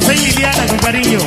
José y Liliana con cariño.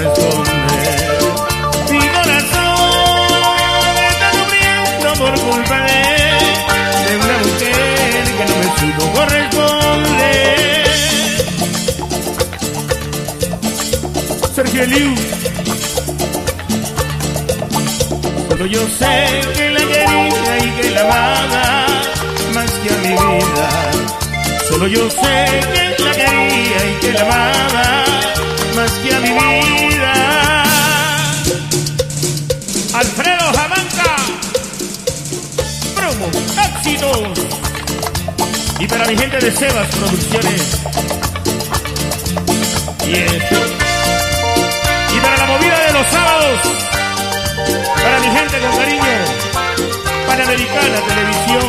Mi corazón está sufriendo por culpa de, de una mujer que no me supo corresponder. Sergio Liu. Solo yo sé que la quería y que la amaba más que a mi vida. Solo yo sé que la quería y que la amaba éxitos. Y para mi gente de Sebas Producciones. Y eso. Y para la movida de los sábados. Para mi gente con cariño, Panamericana Televisión.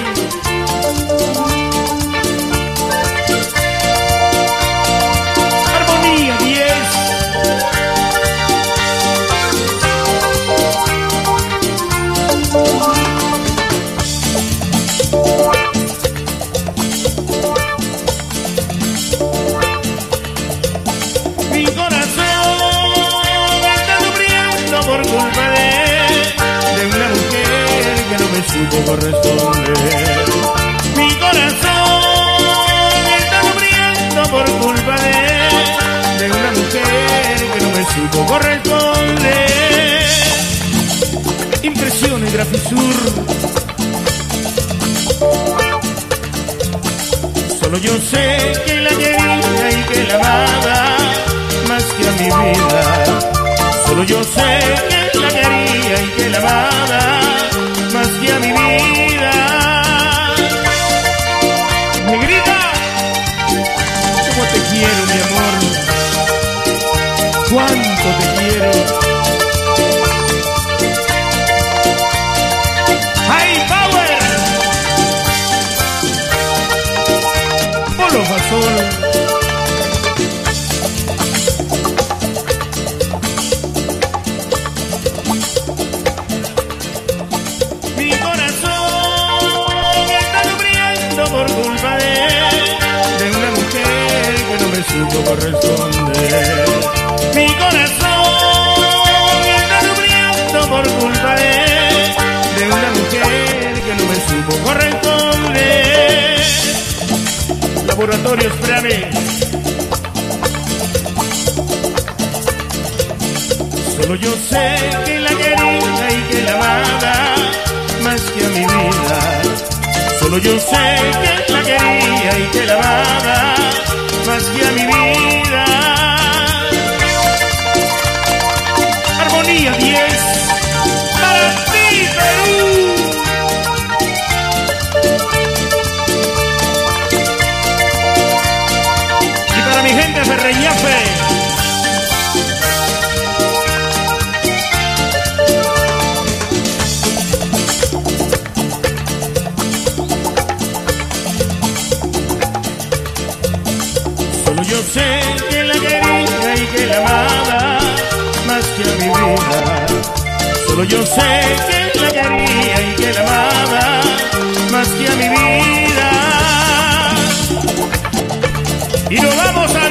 Armonía 10. Culpa de, de una mujer que no me supo corresponder. Mi corazón está sufriendo por culpa de, de una mujer que no me supo corresponder. Impresiones Grafisur. Solo yo sé que la quería y que la amaba más que a mi vida. Solo yo sé Cuánto te quiero. ¡High Power! Polo Fasol. Por culpa de, de una mujer que no me supo corresponder. Mi corazón está por culpa de, de una mujer que no me supo corresponder. Laboratorio, espérame. Solo yo sé que la quería y que la amaba más que a mi vida. Solo yo sé que la quería y que la amaba sé que la quería y que la amaba más que a mi vida. Solo yo sé que la quería y que la amaba más que a mi vida. Y nos vamos a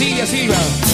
Silvia Silva.